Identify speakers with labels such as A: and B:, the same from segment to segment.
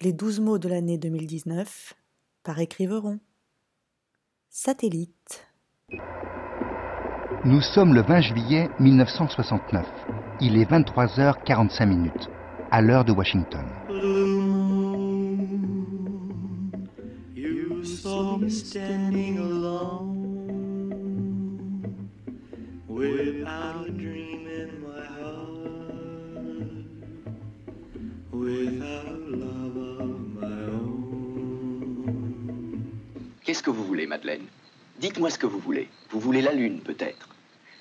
A: Les douze mots de l'année 2019 par écriveron. Satellite.
B: Nous sommes le 20 juillet 1969. Il est 23h45 minutes, à l'heure de Washington.
C: You saw me standing alone
D: Qu'est-ce que vous voulez, Madeleine? Dites-moi ce que vous voulez. Vous voulez la lune, peut-être.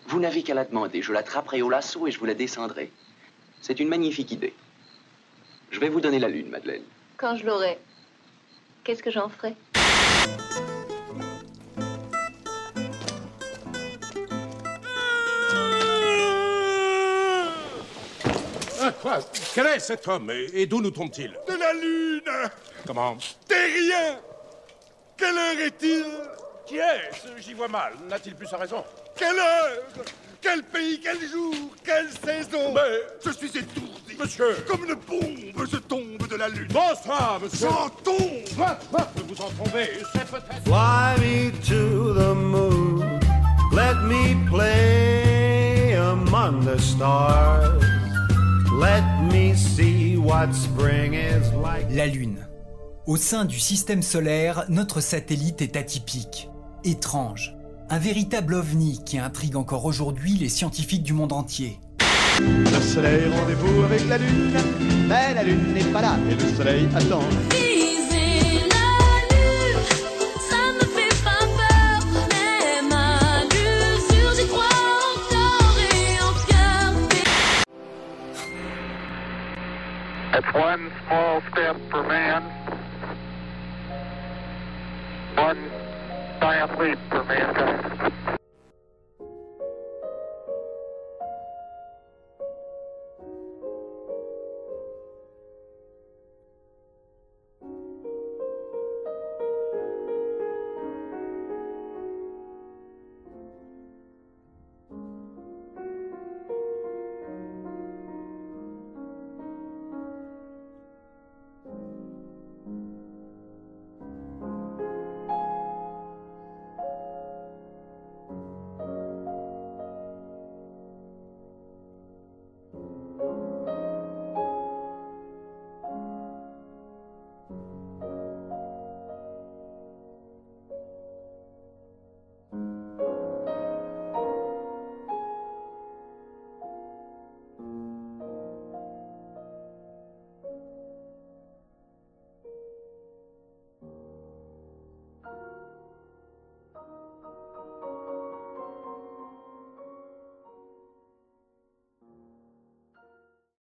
D: Vous n'avez qu'à la demander. Je l'attraperai au lasso et je vous la descendrai. C'est une magnifique idée. Je vais vous donner la lune, Madeleine.
E: Quand je l'aurai, qu'est-ce que j'en ferai?
F: Ah, quoi? Quel est cet homme? Et, et d'où nous tombe-t-il?
G: De la lune
F: Comment?
G: Terrien Quelle heure est-il?
F: Qui est-ce? J'y vois mal. N'a-t-il plus sa raison?
G: Quelle heure? Quel pays, quel jour, quelle saison?
F: Mais-
G: Je suis étourdi.
F: Monsieur.
G: Comme une bombe, je tombe de la lune.
F: Bonsoir, monsieur.
G: J'en tombe.
F: Vous en tombez C'est peut-être...
C: Fly me to the moon, let me play among the stars. Let me see what spring is like.
H: La Lune. Au sein du système solaire, notre satellite est atypique, étrange, un véritable ovni qui intrigue encore aujourd'hui les scientifiques du monde entier.
I: Le soleil rendez-vous avec la lune, mais la lune n'est pas là et le soleil attend.
J: Viser la lune, ça me fait pas peur, même à l'usure, j'y crois encore et encore.
K: It's one small step for man, one giant leap for mankind.